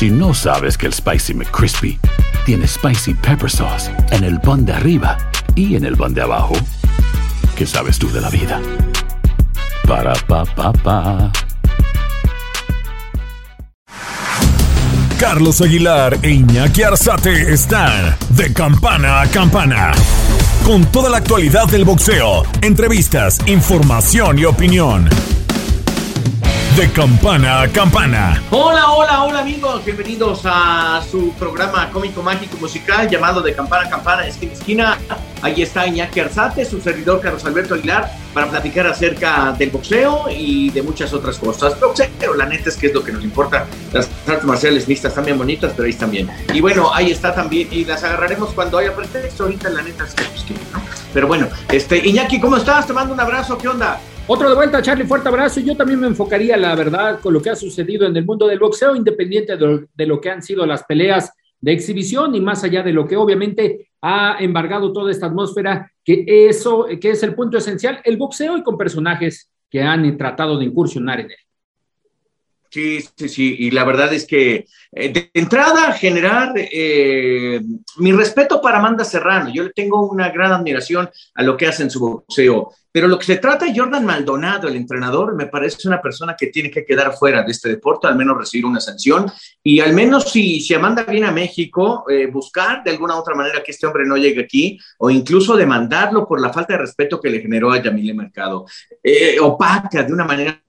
Si no sabes que el Spicy McCrispy tiene Spicy Pepper Sauce en el pan de arriba y en el pan de abajo, ¿qué sabes tú de la vida? Para, pa, pa, pa. Carlos Aguilar e Iñaki Arzate están de campana a campana. Con toda la actualidad del boxeo, entrevistas, información y opinión. De campana a campana. Hola, hola, hola amigos, bienvenidos a su programa cómico mágico musical llamado De campana a campana, esquina esquina. Ahí está Iñaki Arzate, su servidor Carlos Alberto Aguilar, para platicar acerca del boxeo y de muchas otras cosas. Boxeo, la neta es que es lo que nos importa. Las artes marciales mixtas bien bonitas, pero ahí están bien. Y bueno, ahí está también, y las agarraremos cuando haya pretexto. Ahorita la neta es que, pues, que ¿no? Pero bueno, este, Iñaki, ¿cómo estás? Te mando un abrazo, ¿qué onda? Otro de vuelta, Charlie, fuerte abrazo. Yo también me enfocaría, la verdad, con lo que ha sucedido en el mundo del boxeo, independiente de lo, de lo, que han sido las peleas de exhibición y más allá de lo que obviamente ha embargado toda esta atmósfera, que eso, que es el punto esencial, el boxeo y con personajes que han tratado de incursionar en él. Sí, sí, sí, y la verdad es que eh, de entrada generar eh, mi respeto para Amanda Serrano, yo le tengo una gran admiración a lo que hace en su boxeo, pero lo que se trata de Jordan Maldonado, el entrenador, me parece una persona que tiene que quedar fuera de este deporte, al menos recibir una sanción, y al menos si, si Amanda viene a México, eh, buscar de alguna otra manera que este hombre no llegue aquí, o incluso demandarlo por la falta de respeto que le generó a Yamile Mercado, opaca de una manera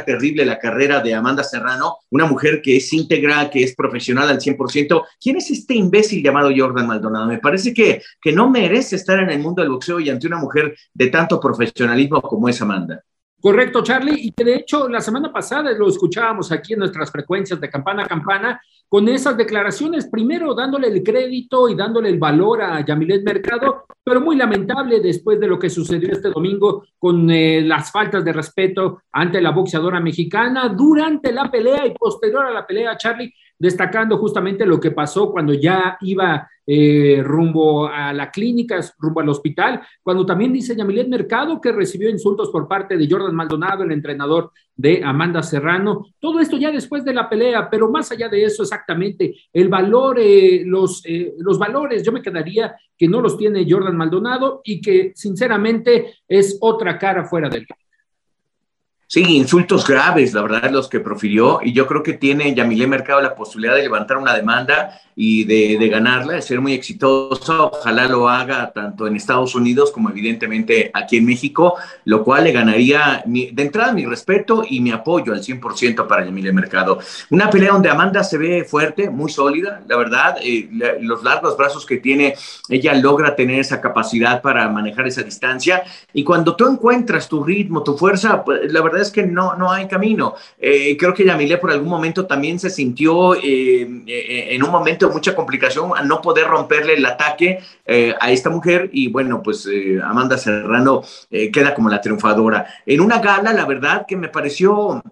terrible la carrera de Amanda Serrano, una mujer que es íntegra, que es profesional al 100%. ¿Quién es este imbécil llamado Jordan Maldonado? Me parece que, que no merece estar en el mundo del boxeo y ante una mujer de tanto profesionalismo como es Amanda. Correcto, Charlie, y que de hecho la semana pasada lo escuchábamos aquí en nuestras frecuencias de campana a campana, con esas declaraciones, primero dándole el crédito y dándole el valor a Yamilet Mercado, pero muy lamentable después de lo que sucedió este domingo con eh, las faltas de respeto ante la boxeadora mexicana durante la pelea y posterior a la pelea, Charlie, destacando justamente lo que pasó cuando ya iba eh, rumbo a la clínica, rumbo al hospital, cuando también dice Yamilet Mercado que recibió insultos por parte de Jordan Maldonado, el entrenador de Amanda Serrano. Todo esto ya después de la pelea, pero más allá de eso, exactamente, el valor, eh, los, eh, los valores, yo me quedaría que no los tiene Jordan Maldonado y que sinceramente es otra cara fuera del Sí, insultos graves, la verdad, los que profirió. Y yo creo que tiene Yamilé Mercado la posibilidad de levantar una demanda y de, de, ganarla, de ser muy exitosa. Ojalá lo haga tanto en Estados Unidos como evidentemente aquí en México, lo cual le ganaría mi, de entrada mi respeto y mi apoyo al 100% para Yamile Mercado. Una pelea donde Amanda se ve fuerte, muy sólida, la verdad, eh, la, los largos brazos que tiene, ella logra tener esa capacidad para manejar esa distancia y cuando tú encuentras tu ritmo, tu fuerza, pues, la verdad es que no, no hay camino. Eh, creo que Yamile por algún momento también se sintió eh, en un momento de mucha complicación a no poder romperle el ataque eh, a esta mujer y bueno, pues eh, Amanda Serrano eh, queda como la triunfadora. En una gala, la verdad que me pareció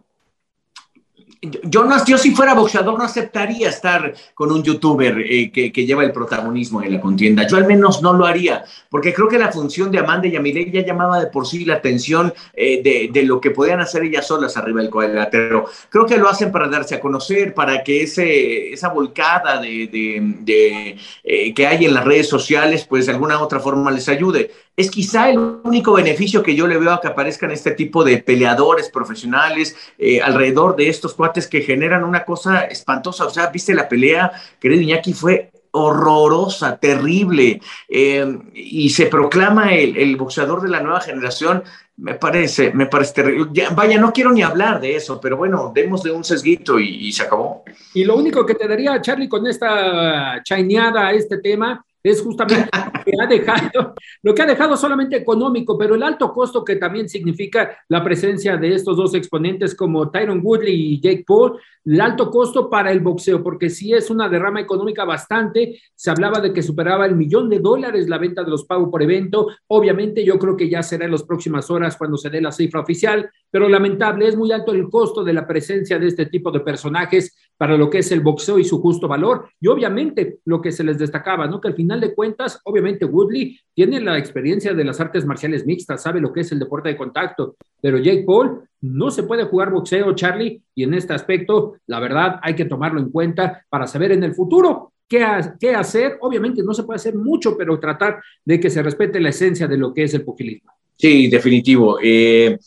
yo, no, yo si fuera boxeador no aceptaría estar con un youtuber eh, que, lleva el protagonismo en la contienda. Yo al menos no lo haría, porque creo que la función de Amanda y Amile ya llamaba de por sí la atención eh, de, lo que podían hacer ellas solas arriba del cuadrilátero. Creo que lo hacen para darse a conocer, para que ese, esa volcada de, eh, que hay en las redes sociales, pues de alguna otra forma les ayude es quizá el único beneficio que yo le veo a que aparezcan este tipo de peleadores profesionales eh, alrededor de estos cuates que generan una cosa espantosa. O sea, viste la pelea, querido Iñaki, fue horrorosa, terrible, eh, y se proclama el, boxeador de la nueva generación, me parece, me parece terrible. Ya, vaya, no quiero ni hablar de eso, pero bueno, démosle un sesguito y, y, se acabó. Y lo único que te daría, Charlie, con esta chaineada a este tema, es justamente lo que ha dejado, lo que ha dejado solamente económico, pero el alto costo que también significa la presencia de estos dos exponentes como Tyron Woodley y Jake Paul, el alto costo para el boxeo, porque si es una derrama económica bastante, se hablaba de que superaba el millón de dólares la venta de los pagos por evento, obviamente yo creo que ya será en las próximas horas cuando se dé la cifra oficial, pero lamentable, es muy alto el costo de la presencia de este tipo de personajes para lo que es el boxeo y su justo valor. Y obviamente lo que se les destacaba, ¿no? Que al final de cuentas, obviamente Woodley tiene la experiencia de las artes marciales mixtas, sabe lo que es el deporte de contacto, pero Jake Paul no se puede jugar boxeo, Charlie, y en este aspecto, la verdad, hay que tomarlo en cuenta para saber en el futuro qué, qué hacer. Obviamente no se puede hacer mucho, pero tratar de que se respete la esencia de lo que es el pugilismo. Sí, definitivo. Eh,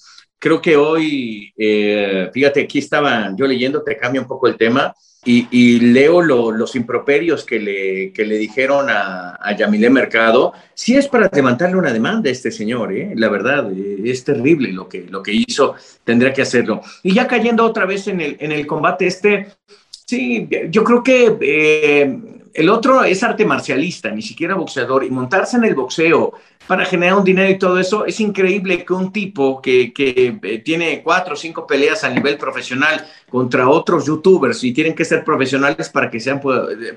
creo que hoy, eh, fíjate, aquí estaba yo leyendo, te cambia un poco el tema, y, leo los improperios que le, que le dijeron a, a, Yamilé Mercado. Sí es para levantarle una demanda a este señor, ¿eh? la verdad, eh, es terrible lo que, lo que hizo, tendría que hacerlo. Y ya cayendo otra vez en el, en el combate este, sí, yo creo que el otro es arte marcialista, ni siquiera boxeador, y montarse en el boxeo para generar un dinero y todo eso, es increíble que un tipo que, que eh, tiene cuatro o cinco peleas a nivel profesional contra otros youtubers y tienen que ser profesionales para que sean,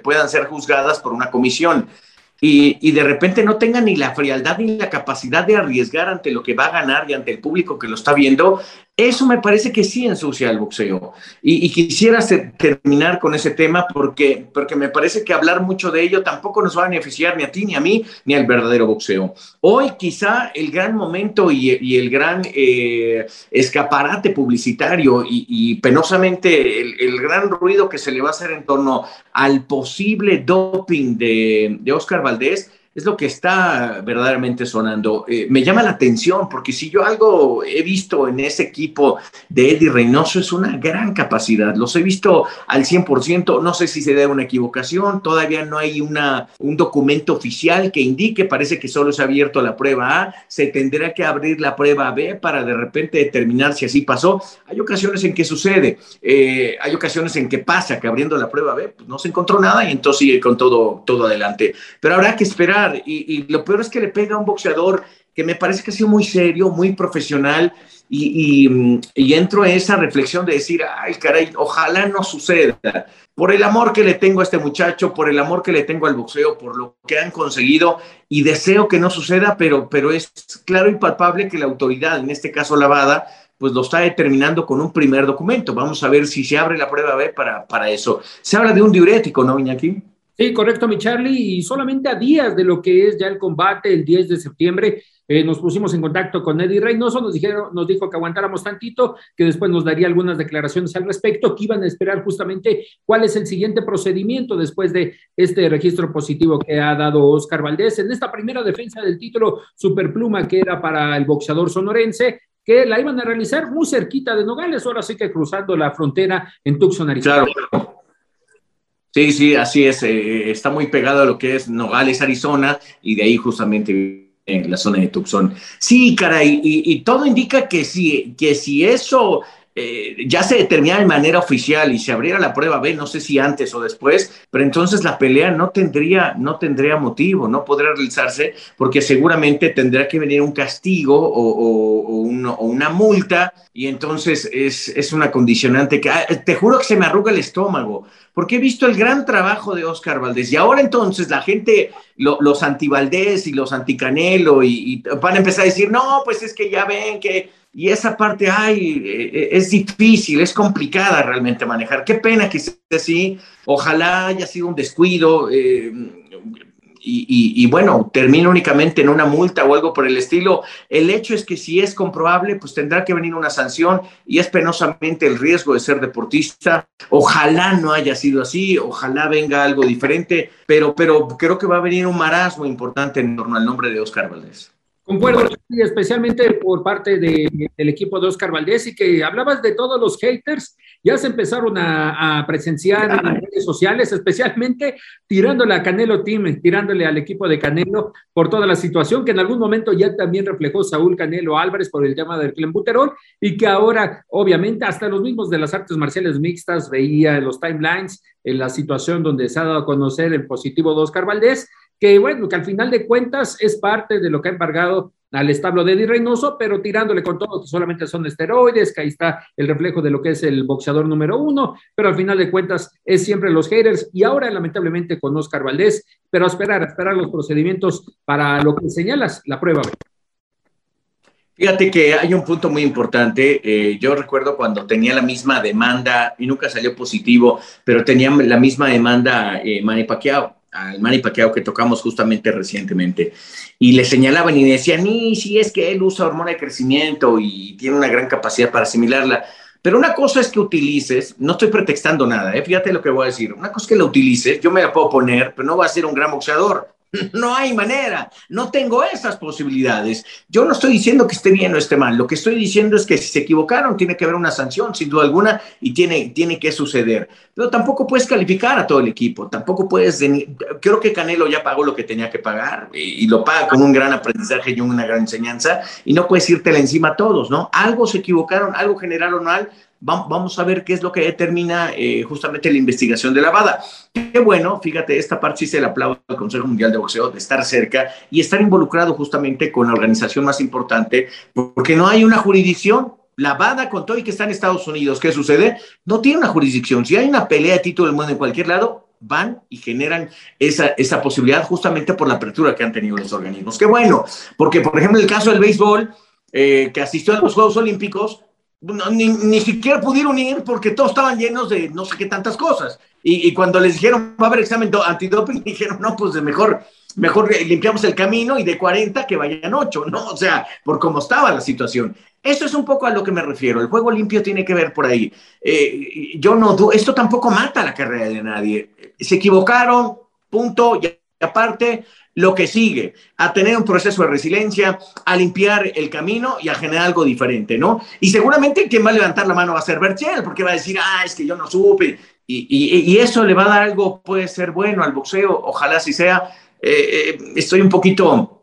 puedan ser juzgadas por una comisión y, de repente no tenga ni la frialdad ni la capacidad de arriesgar ante lo que va a ganar y ante el público que lo está viendo, eso me parece que sí ensucia el boxeo. Y, quisiera terminar con ese tema porque, porque me parece que hablar mucho de ello tampoco nos va a beneficiar ni a ti, ni a mí, ni al verdadero boxeo. Hoy quizá el gran momento y, el gran eh, escaparate publicitario y, penosamente el, el, gran ruido que se le va a hacer en torno al posible doping de, de Oscar Valdés es lo que está verdaderamente sonando. Eh, me llama la atención porque si yo algo he visto en ese equipo de Eddie Reynoso es una gran capacidad. Los he visto al 100%, no sé si se debe una equivocación, todavía no hay una, un documento oficial que indique, parece que solo se ha abierto la prueba A, se tendrá que abrir la prueba B para de repente determinar si así pasó. Hay ocasiones en que sucede, eh, hay ocasiones en que pasa que abriendo la prueba B pues no se encontró nada y entonces sigue con todo, todo adelante. Pero habrá que esperar y, lo peor es que le pega a un boxeador que me parece que ha sido muy serio, muy profesional, y, y, entro en esa reflexión de decir, ay, caray, ojalá no suceda. Por el amor que le tengo a este muchacho, por el amor que le tengo al boxeo, por lo que han conseguido, y deseo que no suceda, pero, pero es claro y palpable que la autoridad, en este caso Lavada, pues lo está determinando con un primer documento. Vamos a ver si se abre la prueba B para, para eso. Se habla de un diurético, ¿no, Iñaki? Sí, correcto, mi Charlie. Y solamente a días de lo que es ya el combate, el 10 de septiembre, eh, nos pusimos en contacto con Eddie Reynoso, nos, dijeron, nos dijo que aguantáramos tantito, que después nos daría algunas declaraciones al respecto, que iban a esperar justamente cuál es el siguiente procedimiento después de este registro positivo que ha dado Oscar Valdés en esta primera defensa del título Superpluma que era para el boxeador sonorense, que la iban a realizar muy cerquita de Nogales, ahora sí que cruzando la frontera en Tucson, Arizona. Claro. Sí, sí, así es. Eh, está muy pegado a lo que es Nogales, Arizona, y de ahí justamente en la zona de Tucson. Sí, caray, y, todo indica que si, que si eso eh, ya se determina de manera oficial y se abriera la prueba B, no sé si antes o después, pero entonces la pelea no tendría, no tendría motivo, no podría realizarse porque seguramente tendrá que venir un castigo o, una multa y entonces es, es, una condicionante que ah, te juro que se me arruga el estómago porque he visto el gran trabajo de Oscar Valdés y ahora entonces la gente, los anti-Valdés y los anti-Canelo y, y van a empezar a decir, no, pues es que ya ven que y esa parte, ay, eh, eh, es difícil, es complicada realmente manejar. Qué pena que sea así. Ojalá haya sido un descuido eh, y, bueno, termine únicamente en una multa o algo por el estilo. El hecho es que si es comprobable, pues tendrá que venir una sanción y es penosamente el riesgo de ser deportista. Ojalá no haya sido así, ojalá venga algo diferente, pero, pero creo que va a venir un marasmo importante en torno al nombre de Oscar Valdés. Concuerdo, especialmente por parte del equipo de Oscar Valdés y que hablabas de todos los haters, ya se empezaron a, presenciar en las redes sociales, especialmente tirándole a Canelo Team, tirándole al equipo de Canelo por toda la situación que en algún momento ya también reflejó Saúl Canelo Álvarez por el tema del clenbuterol y que ahora, obviamente, hasta los mismos de las artes marciales mixtas veía en los timelines en la situación donde se ha dado a conocer el positivo de Oscar Valdés que bueno, que al final de cuentas es parte de lo que ha embargado al establo de Eddie Reynoso, pero tirándole con todo que solamente son esteroides, que ahí está el reflejo de lo que es el boxeador número uno, pero al final de cuentas es siempre los haters y ahora lamentablemente con Oscar Valdés, pero a esperar, esperar los procedimientos para lo que señalas, la prueba. Fíjate que hay un punto muy importante. Eh, yo recuerdo cuando tenía la misma demanda y nunca salió positivo, pero tenía la misma demanda eh, Manny Pacquiao, al Manny Pacquiao que tocamos justamente recientemente. Y le señalaban y decían, ni si es que él usa hormona de crecimiento y tiene una gran capacidad para asimilarla. Pero una cosa es que utilices, no estoy pretextando nada, ¿eh? fíjate lo que voy a decir. Una cosa es que la utilices, yo me la puedo poner, pero no va a ser un gran boxeador. No hay manera, no tengo esas posibilidades. Yo no estoy diciendo que esté bien o esté mal, lo que estoy diciendo es que si se equivocaron tiene que haber una sanción, sin duda alguna, y tiene, tiene que suceder. Pero tampoco puedes calificar a todo el equipo, tampoco puedes... Creo que Canelo ya pagó lo que tenía que pagar y, lo paga con un gran aprendizaje y una gran enseñanza, y no puedes irte encima a todos, ¿no? Algo se equivocaron, algo generaron mal, vamos a ver qué es lo que determina eh, justamente la investigación de la BADA. Qué bueno, fíjate, esta parte sí se le aplaude al Consejo Mundial de Boxeo de estar cerca y estar involucrado justamente con la organización más importante, porque no hay una jurisdicción. La BADA, con todo y que está en Estados Unidos, ¿qué sucede? No tiene una jurisdicción. Si hay una pelea de título del mundo en cualquier lado, van y generan esa, esa posibilidad justamente por la apertura que han tenido los organismos. Qué bueno, porque por ejemplo el caso del béisbol, eh, que asistió a los Juegos Olímpicos, ni, ni, siquiera pudieron ir porque todos estaban llenos de no sé qué tantas cosas. Y, cuando les dijeron, va a haber examen antidoping, dijeron, no, pues de mejor, mejor limpiamos el camino y de 40 que vayan 8, ¿no? O sea, por cómo estaba la situación. Eso es un poco a lo que me refiero. El juego limpio tiene que ver por ahí. Eh, yo no, esto tampoco mata la carrera de nadie. Se equivocaron, punto, y aparte, lo que sigue, a tener un proceso de resiliencia, a limpiar el camino y a generar algo diferente, ¿no? Y seguramente quien va a levantar la mano va a ser Berchel, porque va a decir, ah, es que yo no supe. Y, eso le va a dar algo, puede ser bueno al boxeo, ojalá si sea. Eh, eh, estoy un poquito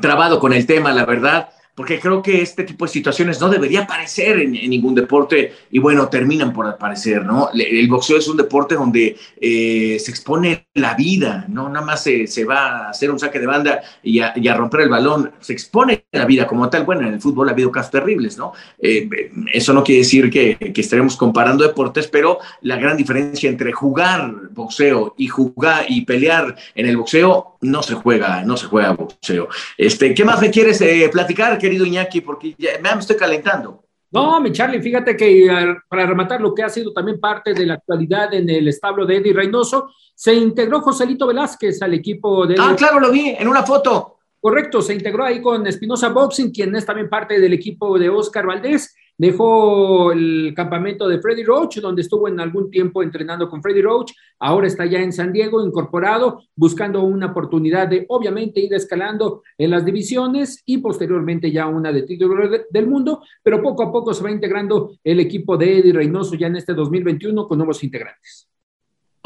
trabado con el tema, la verdad porque creo que este tipo de situaciones no debería aparecer en, ningún deporte y bueno, terminan por aparecer, ¿no? El boxeo es un deporte donde eh, se expone la vida, ¿no? Nada más se, se, va a hacer un saque de banda y a, romper el balón, se expone la vida como tal. Bueno, en el fútbol ha habido casos terribles, ¿no? Eh, eso no quiere decir que, que estaremos comparando deportes, pero la gran diferencia entre jugar boxeo y jugar y pelear en el boxeo no se juega, no se juega boxeo. Este, ¿Qué más me quieres eh, platicar, querido Iñaki? Porque ya me estoy calentando. No, mi Charlie, fíjate que para rematar lo que ha sido también parte de la actualidad en el establo de Eddie Reynoso, se integró Joselito Velázquez al equipo de... Ah, claro, lo vi en una foto. Correcto, se integró ahí con Espinosa Boxing, quien es también parte del equipo de Oscar Valdés. Dejó el campamento de Freddy Roach, donde estuvo en algún tiempo entrenando con Freddy Roach. Ahora está ya en San Diego, incorporado, buscando una oportunidad de, obviamente, ir escalando en las divisiones y posteriormente ya una de título del mundo. Pero poco a poco se va integrando el equipo de Eddie Reynoso ya en este 2021 con nuevos integrantes.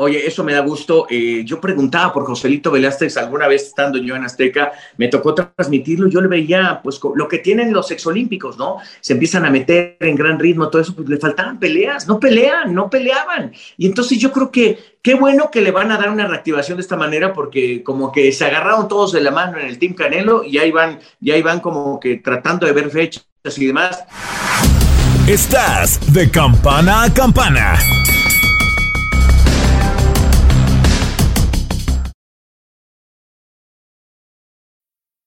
Oye, eso me da gusto. Eh, yo preguntaba por Joselito Velázquez alguna vez estando yo en Azteca, me tocó transmitirlo, yo le veía pues lo que tienen los exolímpicos, ¿no? Se empiezan a meter en gran ritmo, todo eso, pues le faltaban peleas, no pelean, no peleaban. Y entonces yo creo que qué bueno que le van a dar una reactivación de esta manera porque como que se agarraron todos de la mano en el Team Canelo y ahí van, y ahí van como que tratando de ver fechas y demás. Estás de campana a campana.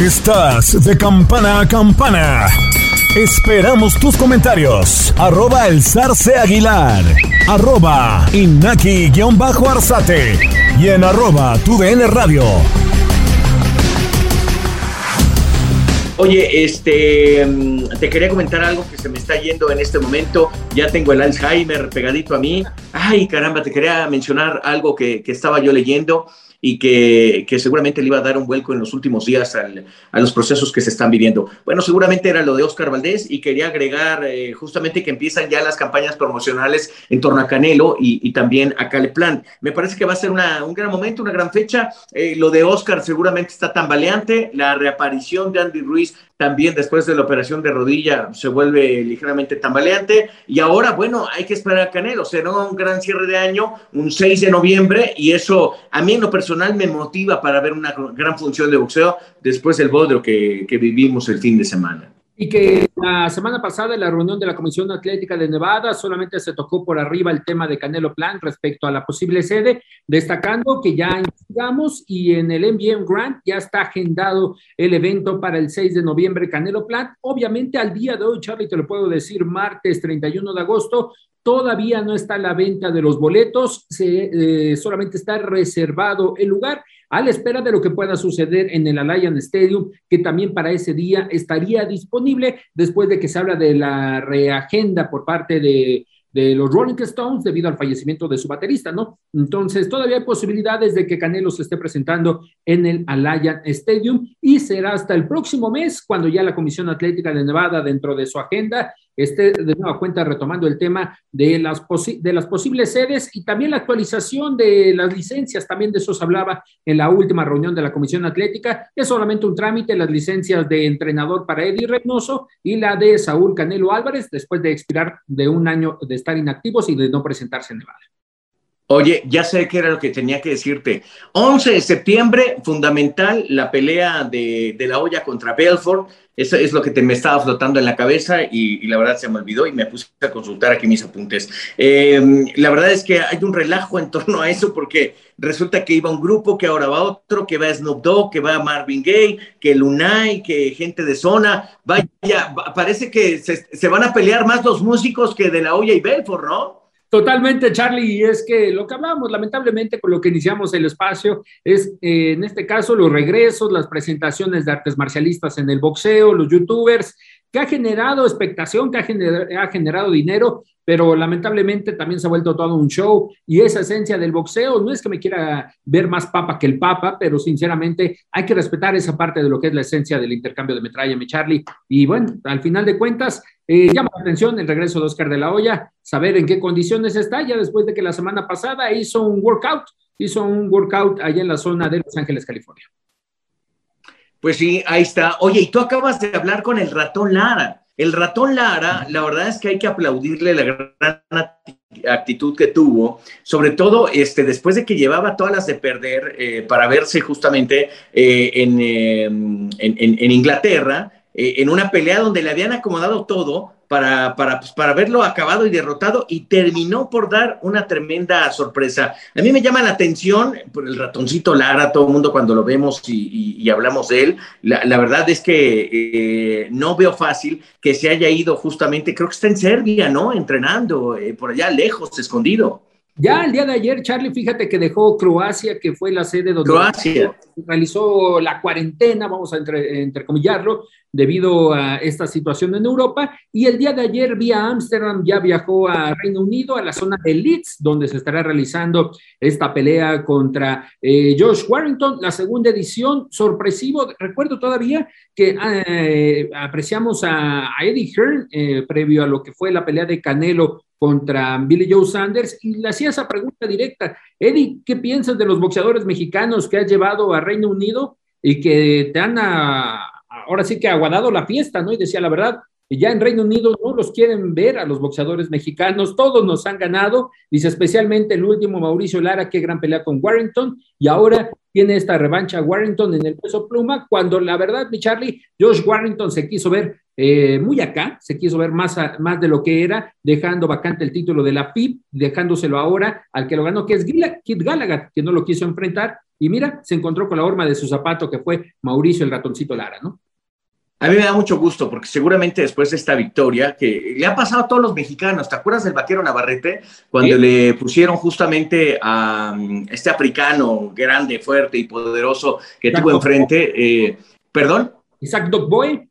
Estás de campana a campana. Esperamos tus comentarios. Arroba el zarce aguilar. Arroba inaki-arzate. Y en arroba tu radio. Oye, este, te quería comentar algo que se me está yendo en este momento. Ya tengo el Alzheimer pegadito a mí. Ay, caramba, te quería mencionar algo que, que estaba yo leyendo y que, que, seguramente le iba a dar un vuelco en los últimos días al, a los procesos que se están viviendo. Bueno, seguramente era lo de Oscar Valdés y quería agregar eh, justamente que empiezan ya las campañas promocionales en torno a Canelo y, también a Caleplan. Me parece que va a ser una, un gran momento, una gran fecha. Eh, lo de Oscar seguramente está tambaleante. La reaparición de Andy Ruiz también después de la operación de rodilla se vuelve ligeramente tambaleante. Y ahora, bueno, hay que esperar a Canelo. Será un gran cierre de año, un 6 de noviembre, y eso a mí en lo personal me motiva para ver una gran función de boxeo después del bodrio que, vivimos el fin de semana. Y que la semana pasada en la reunión de la Comisión Atlética de Nevada solamente se tocó por arriba el tema de Canelo Plan respecto a la posible sede, destacando que ya investigamos y en el MBM Grant ya está agendado el evento para el 6 de noviembre Canelo Plan. Obviamente al día de hoy, Charlie, te lo puedo decir, martes 31 de agosto, todavía no está la venta de los boletos, se, eh, solamente está reservado el lugar a la espera de lo que pueda suceder en el Allianz Stadium, que también para ese día estaría disponible después de que se habla de la reagenda por parte de, de los Rolling Stones debido al fallecimiento de su baterista, ¿no? Entonces, todavía hay posibilidades de que Canelo se esté presentando en el Allianz Stadium y será hasta el próximo mes cuando ya la Comisión Atlética de Nevada, dentro de su agenda, esté de nueva cuenta retomando el tema de las, de las posibles sedes y también la actualización de las licencias, también de eso se hablaba en la última reunión de la Comisión Atlética, es solamente un trámite, las licencias de entrenador para Eddie Reynoso y la de Saúl Canelo Álvarez, después de expirar de un año de estar inactivos y de no presentarse en Nevada. Oye, ya sé qué era lo que tenía que decirte. 11 de septiembre, fundamental, la pelea de, de la olla contra Belfort. Eso es lo que te, me estaba flotando en la cabeza y, la verdad se me olvidó y me puse a consultar aquí mis apuntes. Eh, la verdad es que hay un relajo en torno a eso porque resulta que iba un grupo, que ahora va otro, que va Snoop Dogg, que va Marvin Gaye, que Lunay, que gente de zona. Vaya, parece que se, se van a pelear más los músicos que de la olla y Belfort, ¿no? Totalmente, Charlie, y es que lo que hablamos, lamentablemente, con lo que iniciamos el espacio, es eh, en este caso los regresos, las presentaciones de artes marcialistas en el boxeo, los youtubers, que ha generado expectación, que ha generado, dinero, pero lamentablemente también se ha vuelto todo un show y esa esencia del boxeo no es que me quiera ver más papa que el papa, pero sinceramente hay que respetar esa parte de lo que es la esencia del intercambio de metralla, mi Charlie. Y bueno, al final de cuentas, eh, llama la atención el regreso de Oscar de la Hoya, saber en qué condiciones está, ya después de que la semana pasada hizo un workout, hizo un workout allá en la zona de Los Ángeles, California. Pues sí, ahí está. Oye, y tú acabas de hablar con el ratón Lara. El ratón Lara, la verdad es que hay que aplaudirle la gran actitud que tuvo, sobre todo este, después de que llevaba todas las de perder eh, para verse justamente eh, en, eh, en, en, Inglaterra, en una pelea donde le habían acomodado todo para, para, pues, para verlo acabado y derrotado y terminó por dar una tremenda sorpresa. A mí me llama la atención por el ratoncito Lara, todo el mundo cuando lo vemos y, hablamos de él, la, la, verdad es que eh, no veo fácil que se haya ido justamente, creo que está en Serbia, ¿no? Entrenando, eh, por allá lejos, escondido. Ya el día de ayer, Charlie, fíjate que dejó Croacia, que fue la sede donde Croacia. realizó la cuarentena, vamos a entre, entrecomillarlo, debido a esta situación en Europa. Y el día de ayer, vía Ámsterdam, ya viajó a Reino Unido, a la zona de Leeds, donde se estará realizando esta pelea contra eh, Josh Warrington, la segunda edición, sorpresivo. Recuerdo todavía que eh, apreciamos a, a Eddie Hearn eh, previo a lo que fue la pelea de Canelo contra Billy Joe Sanders y le hacía esa pregunta directa. Eddie, ¿qué piensas de los boxeadores mexicanos que has llevado a Reino Unido? y que te han ahora sí que aguadado la fiesta, ¿no? Y decía la verdad, ya en Reino Unido no los quieren ver a los boxeadores mexicanos, todos nos han ganado, dice especialmente el último Mauricio Lara, qué gran pelea con Warrington, y ahora tiene esta revancha Warrington en el peso pluma, cuando la verdad, mi Charlie, Josh Warrington se quiso ver eh, muy acá, se quiso ver más, más de lo que era, dejando vacante el título de la FIP, dejándoselo ahora al que lo ganó, que es Kid Gallagher, que no lo quiso enfrentar, y mira, se encontró con la horma de su zapato, que fue Mauricio el ratoncito Lara, ¿no? A mí me da mucho gusto porque seguramente después de esta victoria, que le ha pasado a todos los mexicanos, ¿te acuerdas del vaquero Navarrete? Cuando le pusieron justamente a mm, este africano grande, fuerte y poderoso que tuvo enfrente, eh, ¿perdón? Isaac Boy.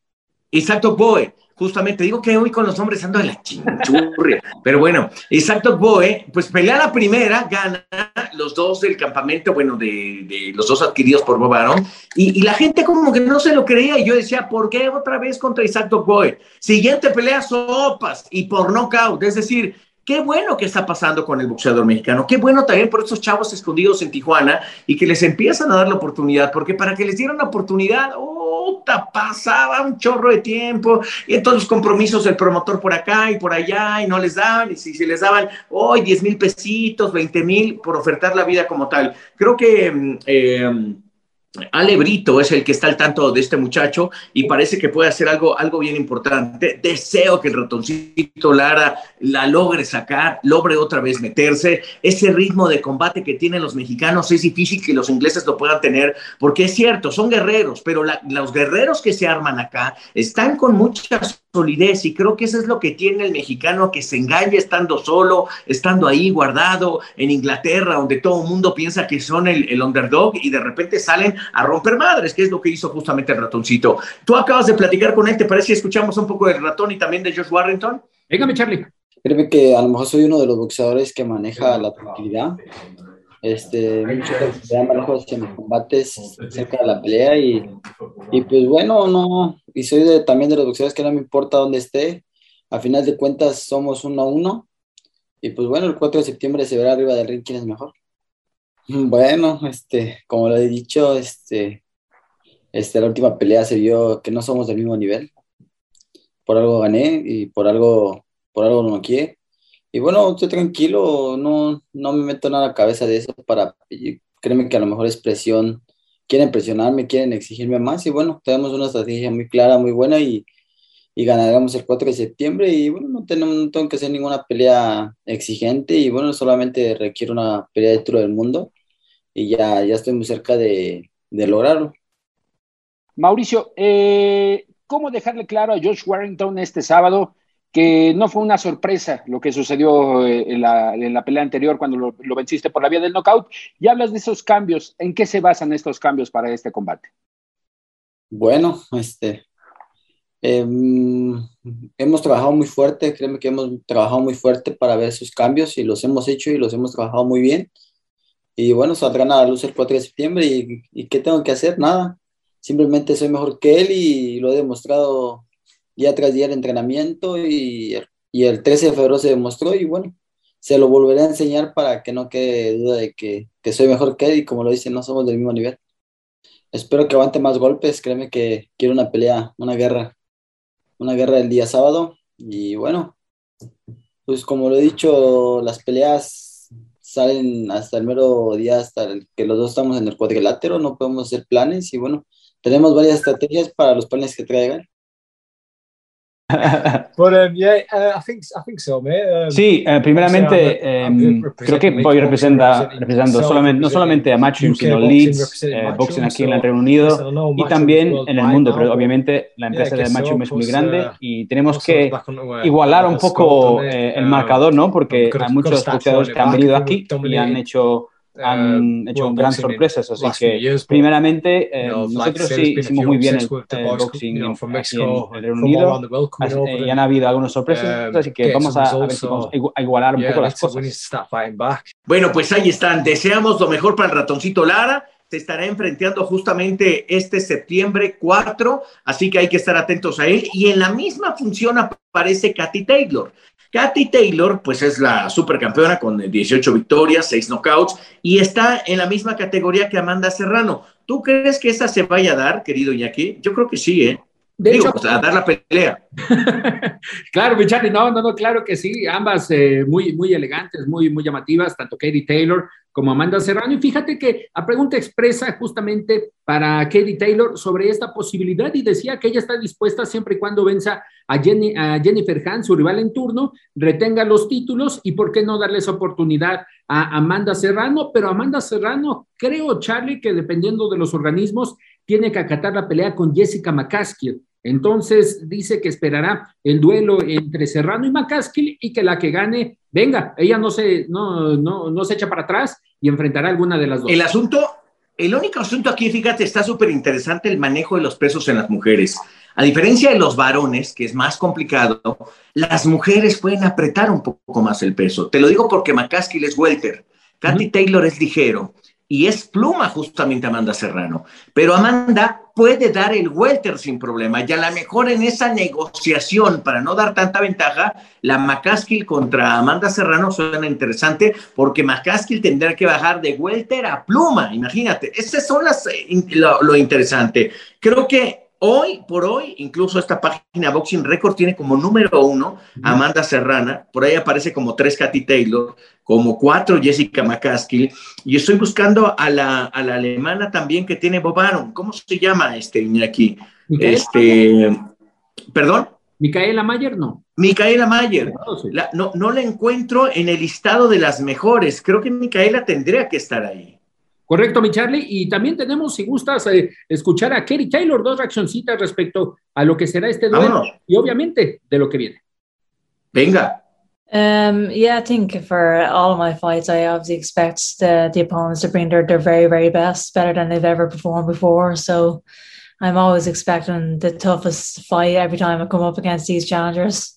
Isaac Boy justamente digo que hoy con los hombres ando de la chinchurria, pero bueno, exacto, Boe, pues pelea la primera, gana los dos del campamento, bueno, de, los dos adquiridos por Bob y, la gente como que no se lo creía, y yo decía, ¿por qué otra vez contra Isaac Boe? Siguiente pelea, sopas, y por knockout, es decir, Qué bueno que está pasando con el boxeador mexicano. Qué bueno también por estos chavos escondidos en Tijuana y que les empiezan a dar la oportunidad, porque para que les dieran la oportunidad, oh, pasaba un chorro de tiempo y entonces los compromisos del promotor por acá y por allá y no les daban y si se les daban hoy 10 mil pesitos, 20 mil por ofertar la vida como tal. Creo que... Mm, eh, Ale Brito es el que está al tanto de este muchacho y parece que puede hacer algo, algo bien importante. Deseo que el ratoncito Lara la logre sacar, logre otra vez meterse. Ese ritmo de combate que tienen los mexicanos es difícil que los ingleses lo puedan tener, porque es cierto, son guerreros, pero los guerreros que se arman acá están con mucha solidez y creo que eso es lo que tiene el mexicano que se engaña estando solo, estando ahí guardado en Inglaterra, donde todo el mundo piensa que son el, el underdog y de repente salen a romper madres, que es lo que hizo justamente el ratoncito. Tú acabas de platicar con él, ¿te parece que escuchamos un poco del ratón y también de Josh Warrington? Véngame, Charlie. Créeme que a lo mejor soy uno de los boxeadores que maneja la tranquilidad. Este, mucho manejo hacia mis combates cerca de la pelea y, y pues bueno, no, y soy de, también de los boxeadores que no me importa dónde esté. A final de cuentas somos uno a uno. Y pues bueno, el 4 de septiembre se verá arriba del ring quién es mejor. Bueno, este, como lo he dicho, este, este, la última pelea se vio que no somos del mismo nivel. Por algo gané y por algo, por algo no quiere. Y bueno, estoy tranquilo, no, no me meto nada a la cabeza de eso para, créeme que a lo mejor es presión, quieren presionarme, quieren exigirme más y bueno, tenemos una estrategia muy clara, muy buena y, y ganaremos el 4 de septiembre y bueno, no, tenemos, no tengo que hacer ninguna pelea exigente y bueno, solamente requiero una pelea de título del mundo y ya, ya estoy muy cerca de, lograrlo. Mauricio, eh, ¿cómo dejarle claro a Josh Warrington este sábado que no fue una sorpresa lo que sucedió eh, en la, pelea anterior cuando lo, venciste por la vía del knockout? Y hablas de esos cambios. ¿En qué se basan estos cambios para este combate? Bueno, este, em, hemos trabajado muy fuerte, créeme que hemos trabajado muy fuerte para ver esos cambios y los hemos hecho y los hemos trabajado muy bien. Y bueno, saldrán a la luz el 4 de septiembre y, ¿qué tengo que hacer? Nada. Simplemente soy mejor que él y lo he demostrado día tras día el entrenamiento y, y el 13 de febrero se demostró y bueno, se lo volveré a enseñar para que no quede duda de que, que soy mejor que él y como lo dicen, no somos del mismo nivel. Espero que aguante más golpes, créeme que quiero una pelea, una guerra, una guerra el día sábado y bueno, pues como lo he dicho, las peleas salen hasta el mero día, hasta el que los dos estamos en el cuadrilátero, no podemos hacer planes y bueno, tenemos varias estrategias para los planes que traigan. Sí, primeramente creo que voy representa, representando solamente, no solamente a Matchroom, sino Leeds, eh, Boxing aquí en el Reino Unido y también en el mundo, pero obviamente la empresa de Matchroom es muy grande uh, y tenemos que igualar un poco eh, el uh, marcador, ¿no? Porque hay muchos boxeadores que han venido aquí y han hecho han eh, hecho grandes sorpresas, así que primeramente eh, nosotros sí hicimos muy bien el, boxing en, el Reino Unido. eh, y han habido algunas sorpresas, um, así que vamos a, ver si vamos a igualar un poco las cosas. Bueno, pues ahí están, deseamos lo mejor para el ratoncito Lara, se estará enfrentando justamente este septiembre 4, así que hay que estar atentos a él. Y en la misma función aparece Katy Taylor. Katy Taylor, pues es la supercampeona con 18 victorias, 6 knockouts y está en la misma categoría que Amanda Serrano. ¿Tú crees que esta se vaya a dar, querido Iñaki? Yo creo que sí, ¿eh? De Digo, hecho, pues, a dar la pelea. claro, mi Charlie, no, no, no, claro que sí, ambas eh, muy, muy elegantes, muy, muy llamativas, tanto Katie Taylor como Amanda Serrano. Y fíjate que a pregunta expresa justamente para Katie Taylor sobre esta posibilidad y decía que ella está dispuesta siempre y cuando venza a, Jenny, a Jennifer Hahn, su rival en turno, retenga los títulos y por qué no darles oportunidad a Amanda Serrano. Pero Amanda Serrano, creo, Charlie, que dependiendo de los organismos, tiene que acatar la pelea con Jessica McCaskill. Entonces dice que esperará el duelo entre Serrano y McCaskill y que la que gane, venga, ella no se, no, no, no se echa para atrás y enfrentará alguna de las dos. El asunto, el único asunto aquí, fíjate, está súper interesante el manejo de los pesos en las mujeres. A diferencia de los varones, que es más complicado, las mujeres pueden apretar un poco más el peso. Te lo digo porque McCaskill es welter, Katy Taylor es ligero y es pluma justamente Amanda Serrano. Pero Amanda puede dar el welter sin problema y a lo mejor en esa negociación para no dar tanta ventaja, la McCaskill contra Amanda Serrano suena interesante porque McCaskill tendrá que bajar de welter a pluma, imagínate. Esas son las, eh, lo, lo interesante. Creo que Hoy por hoy, incluso esta página Boxing Record tiene como número uno Amanda Serrana, por ahí aparece como tres Katy Taylor, como cuatro Jessica McCaskill, y estoy buscando a la, a la alemana también que tiene Bob Arum. ¿Cómo se llama este Iñaki? Este, ¿Perdón? Micaela Mayer, no. Micaela Mayer. La, no, no la encuentro en el listado de las mejores. Creo que Micaela tendría que estar ahí. Correcto, mi Charlie. Y también tenemos, si gustas, eh, escuchar a Kerry Taylor, dos reaccioncitas respecto a lo que será este duelo Vámonos. y obviamente de lo que viene. Venga. Um, yeah, I think for all of my fights, I obviously expect the, the opponents to bring their, their very, very best, better than they've ever performed before. So I'm always expecting the toughest fight every time I come up against these challengers.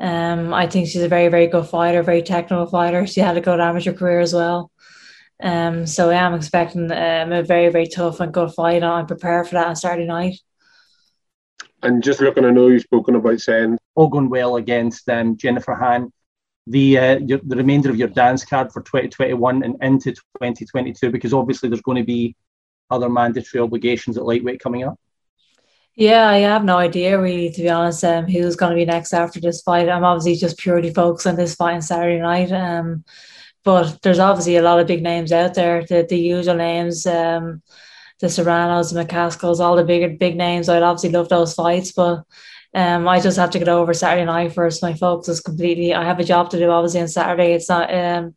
Um, I think she's a very, very good fighter, very technical fighter. She had a good amateur career as well. Um, so yeah, I am expecting um, a very, very tough and good fight. I'm prepared for that on Saturday night. And just looking, I know you've spoken about saying all going well against um, Jennifer Han. The uh, your, the remainder of your dance card for 2021 and into 2022, because obviously there's going to be other mandatory obligations at lightweight coming up. Yeah, I have no idea really, to be honest, um, who's going to be next after this fight. I'm obviously just purely focused on this fight on Saturday night. Um, but there's obviously a lot of big names out there, the, the usual names, um, the Serranos, the McCaskills, all the bigger big names. I'd obviously love those fights, but um, I just have to get over Saturday night first. My focus is completely. I have a job to do, obviously, on Saturday. It's not. Um,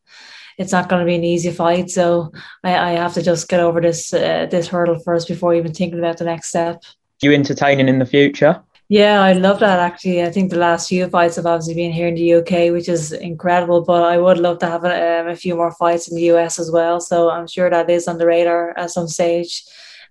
it's not going to be an easy fight, so I, I have to just get over this uh, this hurdle first before even thinking about the next step. You entertaining in the future? Yeah, I love that actually. I think the last few fights have obviously been here in the UK, which is incredible. But I would love to have a, um, a few more fights in the US as well. So I'm sure that is on the radar at some stage.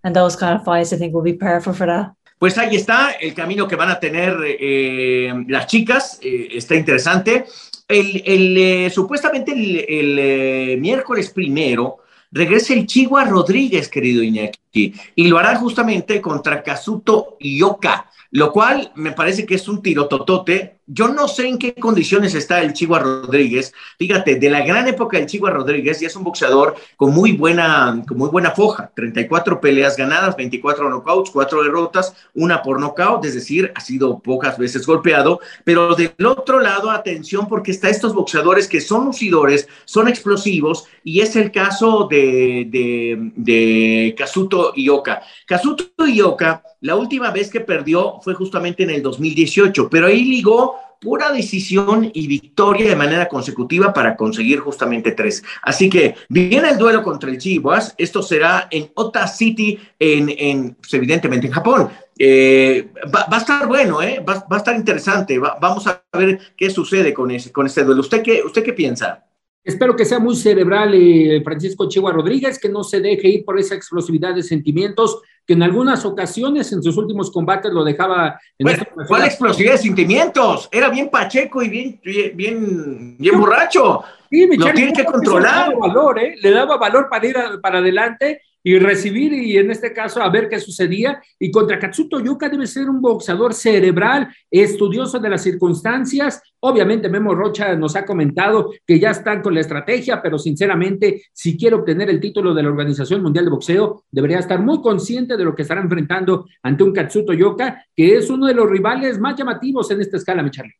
And those kind of fights, I think, will be perfect for that. Pues ahí está el camino que van a tener eh, las chicas, eh, está interesante. El, el eh, supuestamente el, el eh, miércoles primero regresa el Chihuahua Rodríguez, querido Iñaki, y lo hará justamente contra Kazuto Ioka, lo cual me parece que es un tirototote. Yo no sé en qué condiciones está el Chihuahua Rodríguez. Fíjate, de la gran época del Chihuahua Rodríguez, y es un boxeador con muy buena, con muy buena foja. 34 peleas ganadas, 24 knockouts, 4 derrotas, una por knockout, es decir, ha sido pocas veces golpeado. Pero del otro lado, atención, porque está estos boxeadores que son lucidores, son explosivos, y es el caso de, de, de Kazuto Ioka. Kazuto Ioka, la última vez que perdió fue justamente en el 2018, pero ahí ligó pura decisión y victoria de manera consecutiva para conseguir justamente tres. Así que viene el duelo contra el Chivas. Esto será en Ota City, en, en pues, evidentemente en Japón. Eh, va, a estar bueno, ¿eh? va, a estar interesante. Va, vamos a ver qué sucede con, ese, con este duelo. ¿Usted qué, ¿Usted qué piensa? Espero que sea muy cerebral eh, Francisco Chihuahua Rodríguez, que no se deje ir por esa explosividad de sentimientos, que en algunas ocasiones en sus últimos combates lo dejaba. En bueno, ¿Cuál explosividad de sentimientos? Era bien pacheco y bien, bien, bien borracho. Sí, lo tiene que controlar. Le daba valor, ¿eh? le daba valor para ir a, para adelante y recibir y en este caso a ver qué sucedía. Y contra Katsuto Yuka debe ser un boxeador cerebral, estudioso de las circunstancias. Obviamente Memo Rocha nos ha comentado que ya están con la estrategia, pero sinceramente, si quiere obtener el título de la Organización Mundial de Boxeo, debería estar muy consciente de lo que estará enfrentando ante un Katsuto Yuka, que es uno de los rivales más llamativos en esta escala, mi Charlie.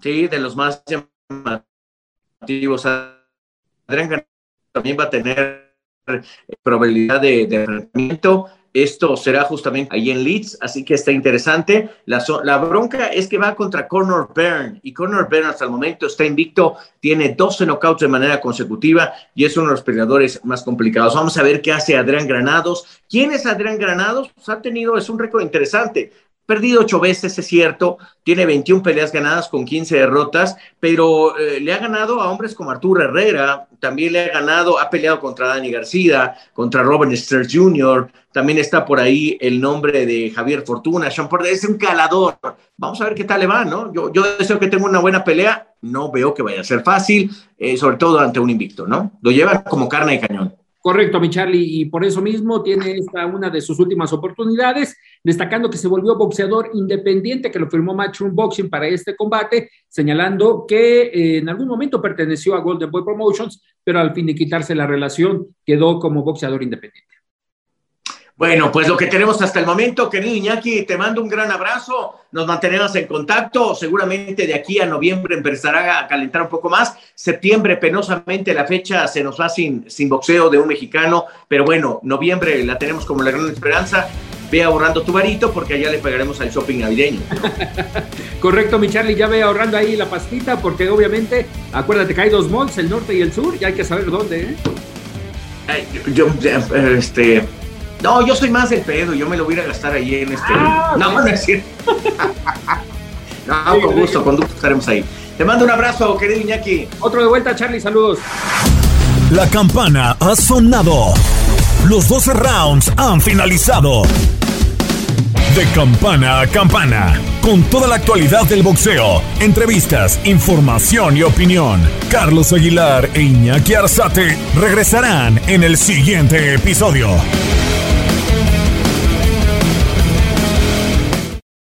Sí, de los más llamativos. También va a tener probabilidad de, enfrentamiento. Esto será justamente ahí en Leeds, así que está interesante. La, la, bronca es que va contra Conor Byrne y Conor Byrne hasta el momento está invicto, tiene 12 knockouts de manera consecutiva y es uno de los peleadores más complicados. Vamos a ver qué hace Adrián Granados. ¿Quién es Adrián Granados? Pues ha tenido, es un récord interesante. Perdido ocho veces, es cierto, tiene 21 peleas ganadas con 15 derrotas, pero eh, le ha ganado a hombres como Arturo Herrera, también le ha ganado, ha peleado contra Dani García, contra Robin Stern Jr., también está por ahí el nombre de Javier Fortuna, Sean Porter, es un calador. Vamos a ver qué tal le va, ¿no? Yo, deseo que tenga una buena pelea, no veo que vaya a ser fácil, eh, sobre todo ante un invicto, ¿no? Lo llevan como carne de cañón. Correcto, mi Charlie, y por eso mismo tiene esta una de sus últimas oportunidades, destacando que se volvió boxeador independiente, que lo firmó Matchroom Boxing para este combate, señalando que eh, en algún momento perteneció a Golden Boy Promotions, pero al fin de quitarse la relación quedó como boxeador independiente. Bueno, pues lo que tenemos hasta el momento, querido Iñaki, te mando un gran abrazo, nos mantenemos en contacto, seguramente de aquí a noviembre empezará a calentar un poco más, septiembre penosamente la fecha se nos va sin, sin boxeo de un mexicano, pero bueno, noviembre la tenemos como la gran esperanza, ve ahorrando tu varito porque allá le pegaremos al shopping navideño. Correcto, mi Charlie, ya ve ahorrando ahí la pastita porque obviamente, acuérdate que hay dos malls, el norte y el sur, y hay que saber dónde, ¿eh? yo, este no, yo soy más del pedo, yo me lo voy a ir a gastar ahí en este. Ah, no, no es cierto. no, con gusto, con gusto estaremos ahí. Te mando un abrazo, querido Iñaki. Otro de vuelta, Charlie, saludos. La campana ha sonado. Los 12 rounds han finalizado. De campana a campana, con toda la actualidad del boxeo, entrevistas, información y opinión. Carlos Aguilar e Iñaki Arzate regresarán en el siguiente episodio.